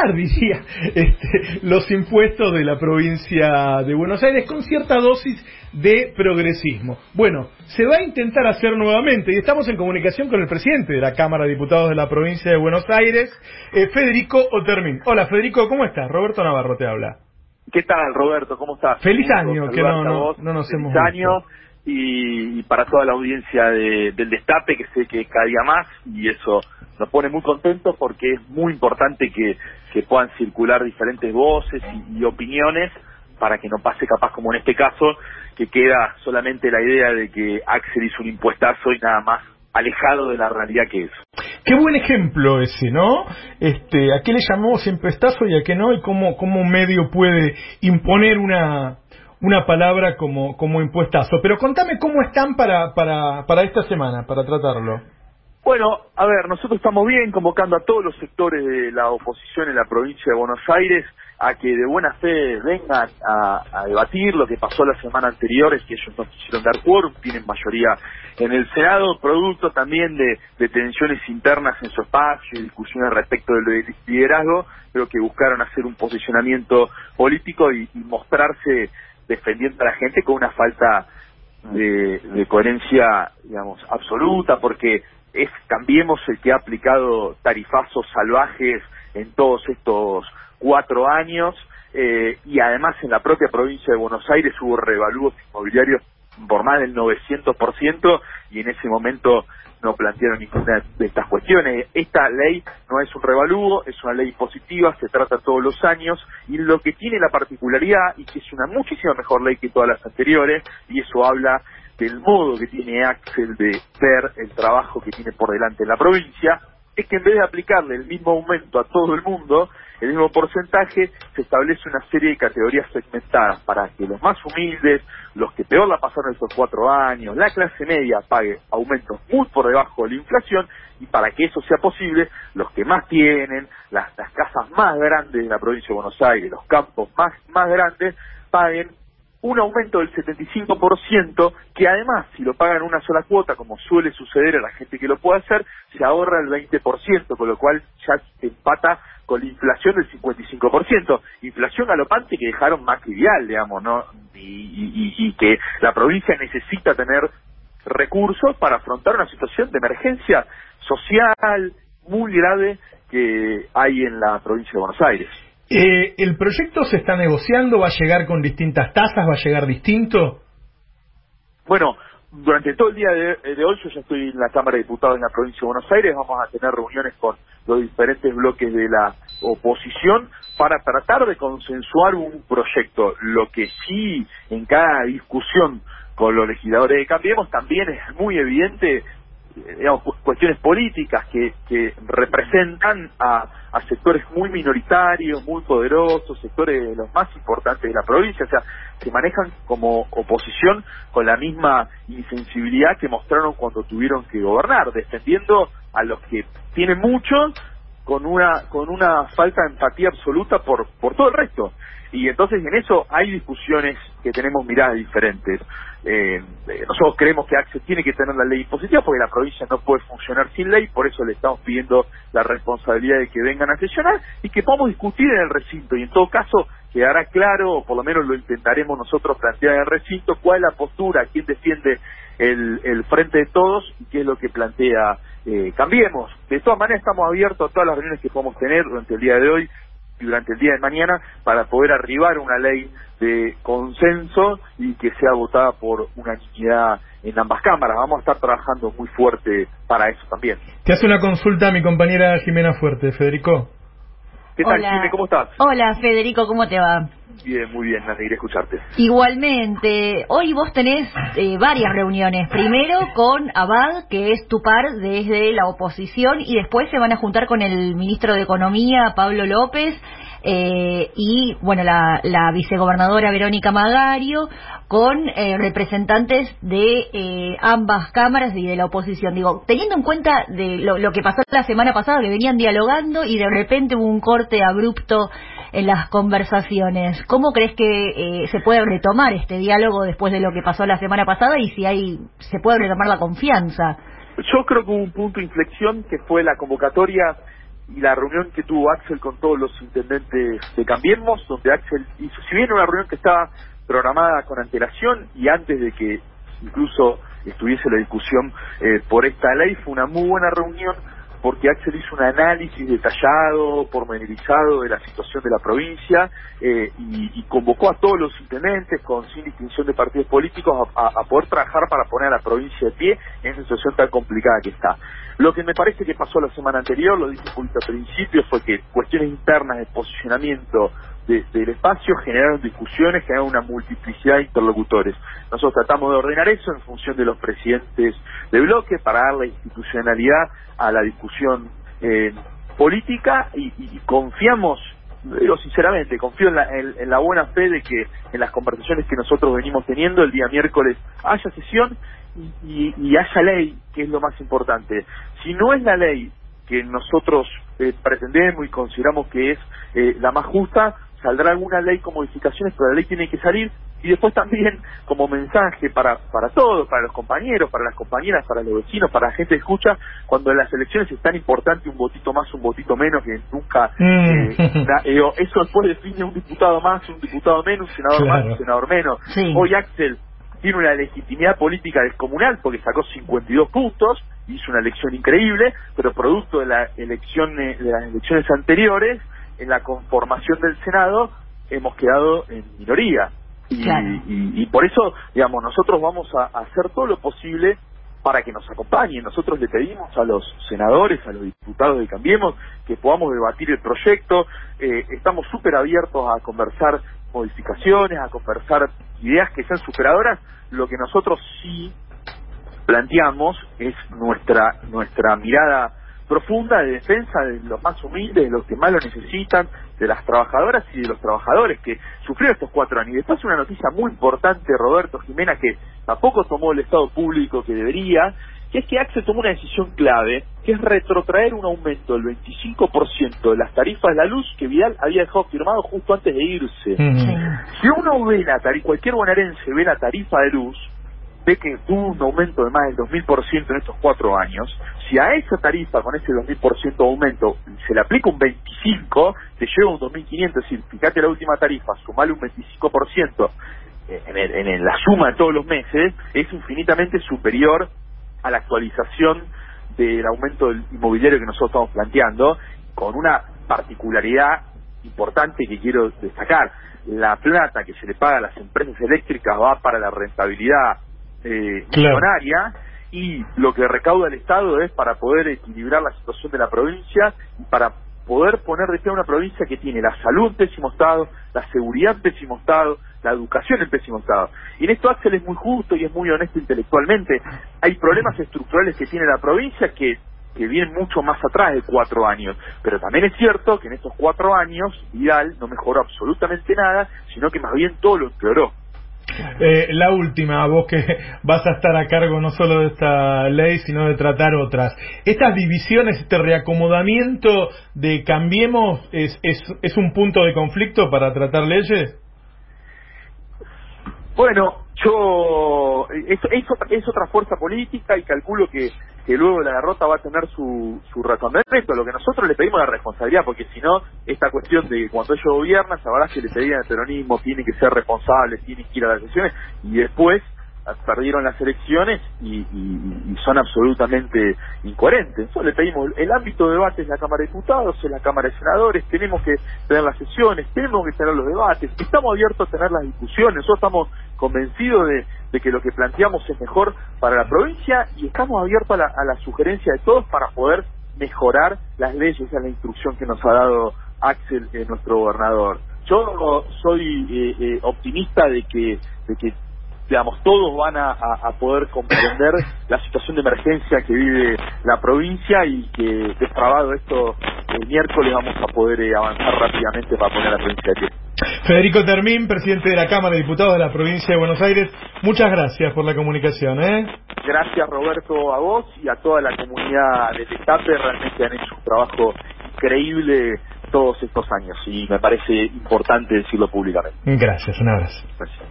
bajar, diría, este, los impuestos de la provincia de Buenos Aires con cierta dosis de progresismo. Bueno, se va a intentar hacer nuevamente y estamos en comunicación con el presidente de la Cámara de Diputados de la provincia de Buenos Aires, eh, Federico Otermin. Hola Federico, ¿cómo estás? Roberto Navarro te habla. ¿Qué tal, Roberto? ¿Cómo estás? Feliz año, que no, no, no, nos Feliz año y, para toda la audiencia del Destape, que sé que cada día más y eso nos pone muy contentos porque es muy importante que, que puedan circular diferentes voces y, opiniones para que no pase capaz como en este caso, que queda solamente la idea de que Axel hizo un impuestazo y nada más alejado de la realidad que es. Qué buen ejemplo ese, ¿no? Este, ¿A qué le llamamos impuestazo y a qué no? Y cómo, cómo un medio puede imponer una, una palabra como, como impuestazo. Pero contame cómo están para, para, para esta semana, para tratarlo. Bueno, a ver, nosotros estamos bien convocando a todos los sectores de la oposición en la provincia de Buenos Aires a que de buena fe vengan a, debatir lo que pasó la semana anterior, es que ellos no quisieron dar quórum, tienen mayoría en el Senado, producto también de, tensiones internas en su espacio y discusiones respecto del liderazgo, pero que buscaron hacer un posicionamiento político y, mostrarse defendiendo a la gente con una falta de coherencia, digamos, absoluta, porque es Cambiemos el que ha aplicado tarifazos salvajes en todos estos cuatro años eh, y además en la propia provincia de Buenos Aires hubo revalúos inmobiliarios por más del 900% y en ese momento no plantearon ninguna de estas cuestiones. Esta ley no es un revalúo, es una ley positiva, se trata todos los años y lo que tiene la particularidad y que es una muchísima mejor ley que todas las anteriores y eso habla del modo que tiene Axel de ver el trabajo que tiene por delante la provincia, es que en vez de aplicarle el mismo aumento a todo el mundo, el mismo porcentaje, se establece una serie de categorías segmentadas para que los más humildes, los que peor la pasaron estos cuatro años, la clase media pague aumentos muy por debajo de la inflación y para que eso sea posible, los que más tienen, las, las casas más grandes de la provincia de Buenos Aires, los campos más, más grandes, paguen un aumento del 75% que además si lo pagan una sola cuota como suele suceder a la gente que lo puede hacer se ahorra el 20% con lo cual ya empata con la inflación del 55% inflación galopante que dejaron más trivial digamos no y, y que la provincia necesita tener recursos para afrontar una situación de emergencia social muy grave que hay en la provincia de Buenos Aires eh, ¿El proyecto se está negociando? ¿Va a llegar con distintas tasas? ¿Va a llegar distinto? Bueno, durante todo el día de, hoy yo ya estoy en la Cámara de Diputados en la provincia de Buenos Aires. Vamos a tener reuniones con los diferentes bloques de la oposición para tratar de consensuar un proyecto. Lo que sí en cada discusión con los legisladores de Cambiemos también es muy evidente digamos, cuestiones políticas que, que representan a, a, sectores muy minoritarios, muy poderosos, sectores de los más importantes de la provincia, o sea, se manejan como oposición con la misma insensibilidad que mostraron cuando tuvieron que gobernar, defendiendo a los que tienen mucho con una con una falta de empatía absoluta por por todo el resto y entonces en eso hay discusiones que tenemos miradas diferentes. Eh, eh, nosotros creemos que AXE tiene que tener la ley impositiva porque la provincia no puede funcionar sin ley, por eso le estamos pidiendo la responsabilidad de que vengan a sesionar y que podamos discutir en el recinto y en todo caso quedará claro, o por lo menos lo intentaremos nosotros plantear en el recinto, cuál es la postura, quién defiende el, frente de todos y qué es lo que plantea eh, Cambiemos. De todas maneras estamos abiertos a todas las reuniones que podamos tener durante el día de hoy durante el día de mañana para poder arribar una ley de consenso y que sea votada por unanimidad en ambas cámaras. Vamos a estar trabajando muy fuerte para eso también. Te hace una consulta mi compañera Jimena Fuerte, Federico. ¿Qué tal, Jimena? ¿Cómo estás? Hola, Federico, ¿cómo te va? Bien, muy bien, me alegré escucharte. Igualmente, hoy vos tenés eh, varias reuniones. Primero con Abad, que es tu par desde la oposición, y después se van a juntar con el ministro de Economía, Pablo López, eh, y bueno, la, vicegobernadora Verónica Magario, con eh, representantes de ambas cámaras y de la oposición. Digo, teniendo en cuenta de lo, lo que pasó la semana pasada, que venían dialogando y de repente hubo un corte abrupto en las conversaciones. ¿Cómo crees que eh, se puede retomar este diálogo después de lo que pasó la semana pasada y si hay se puede retomar la confianza? Yo creo que hubo un punto de inflexión que fue la convocatoria y la reunión que tuvo Axel con todos los intendentes de Cambiemos, donde Axel hizo, si bien una reunión que estaba programada con antelación y antes de que incluso estuviese la discusión eh, por esta ley, fue una muy buena reunión porque Axel hizo un análisis detallado, pormenorizado de la situación de la provincia eh, y, convocó a todos los intendentes, con sin distinción de partidos políticos, a, poder trabajar para poner a la provincia de pie en esa situación tan complicada que está. Lo que me parece que pasó la semana anterior, lo dije un al principio, fue que cuestiones internas de posicionamiento del espacio generaron discusiones, generaron una multiplicidad de interlocutores. Nosotros tratamos de ordenar eso en función de los presidentes de bloque para darle institucionalidad a la discusión eh, política y, confiamos, digo sinceramente, confío en la, en la buena fe de que en las conversaciones que nosotros venimos teniendo el día miércoles haya sesión y, y, haya ley, que es lo más importante. Si no es la ley que nosotros eh, pretendemos y consideramos que es eh, la más justa, saldrá alguna ley con modificaciones, pero la ley tiene que salir. Y después también como mensaje para, para todos, para los compañeros, para las compañeras, para los vecinos, para la gente que escucha, cuando en las elecciones es tan importante un votito más, un votito menos, que nunca... Mm. Eh, eh, eso después define un diputado más, un diputado menos, un senador más, un senador menos. Hoy Axel tiene una legitimidad política descomunal porque sacó 52 puntos, hizo una elección increíble, pero producto de la elección de las elecciones anteriores en la conformación del Senado hemos quedado en minoría. Y, por eso, digamos, nosotros vamos a, hacer todo lo posible para que nos acompañen. Nosotros le pedimos a los senadores, a los diputados de Cambiemos, que podamos debatir el proyecto. Eh, estamos súper abiertos a conversar modificaciones, a conversar ideas que sean superadoras. Lo que nosotros sí planteamos es nuestra nuestra mirada profunda de defensa de los más humildes, de los que más lo necesitan, de las trabajadoras y de los trabajadores que sufrieron estos cuatro años. Y después una noticia muy importante, Roberto Jimena, que tampoco tomó el Estado público que debería, que es que AXE tomó una decisión clave, que es retrotraer un aumento del 25% de las tarifas de la luz que Vidal había dejado firmado justo antes de irse. Si uno ve la tarifa, cualquier bonaerense ve la tarifa de luz, ve que tuvo un aumento de más del 2.000% en estos cuatro años, si a esa tarifa, con ese 2.000% de aumento, se le aplica un 25%, te lleva un 2.500, es decir, fíjate la última tarifa, sumale un 25% eh, en, en la suma de todos los meses, es infinitamente superior a la actualización del aumento del inmobiliario que nosotros estamos planteando, con una particularidad importante que quiero destacar. La plata que se le paga a las empresas eléctricas va para la rentabilidad eh, millonaria y lo que recauda el Estado es para poder equilibrar la situación de la provincia y para poder poner de pie una provincia que tiene la salud en pésimo estado, la seguridad en pésimo estado, la educación en pésimo estado. Y en esto Axel es muy justo y es muy honesto intelectualmente. Hay problemas estructurales que tiene la provincia que, que vienen mucho más atrás de cuatro años. Pero también es cierto que en estos cuatro años Vidal no mejoró absolutamente nada, sino que más bien todo lo empeoró. Eh, la última, vos que vas a estar a cargo no solo de esta ley, sino de tratar otras. ¿Estas divisiones, este reacomodamiento de Cambiemos es, es, es un punto de conflicto para tratar leyes? Bueno, yo es, es, otra, fuerza política y calculo que, que luego de la derrota va a tener su, su respecto Lo que nosotros le pedimos la responsabilidad, porque si no, esta cuestión de que cuando ellos gobiernan, sabrás que le pedían el peronismo, tienen que ser responsables, tienen que ir a las elecciones, y después perdieron las elecciones y, son absolutamente incoherentes. Le pedimos, el ámbito de debate es la Cámara de Diputados, es la Cámara de Senadores, tenemos que tener las sesiones, tenemos que tener los debates, estamos abiertos a tener las discusiones, nosotros estamos convencidos de, que lo que planteamos es mejor para la provincia y estamos abiertos a la, a la sugerencia de todos para poder mejorar las leyes, esa es la instrucción que nos ha dado Axel, eh, nuestro gobernador. Yo soy eh, eh, optimista de que, de que digamos, todos van a, poder comprender la situación de emergencia que vive la provincia y que destrabado esto el miércoles vamos a poder eh, avanzar rápidamente para poner a la provincia de pie. Federico Termín, presidente de la Cámara de Diputados de la provincia de Buenos Aires, muchas gracias por la comunicación. ¿eh? Gracias Roberto a vos y a toda la comunidad de Destape, realmente han hecho un trabajo increíble todos estos años y me parece importante decirlo públicamente. Gracias, un abrazo. Gracias.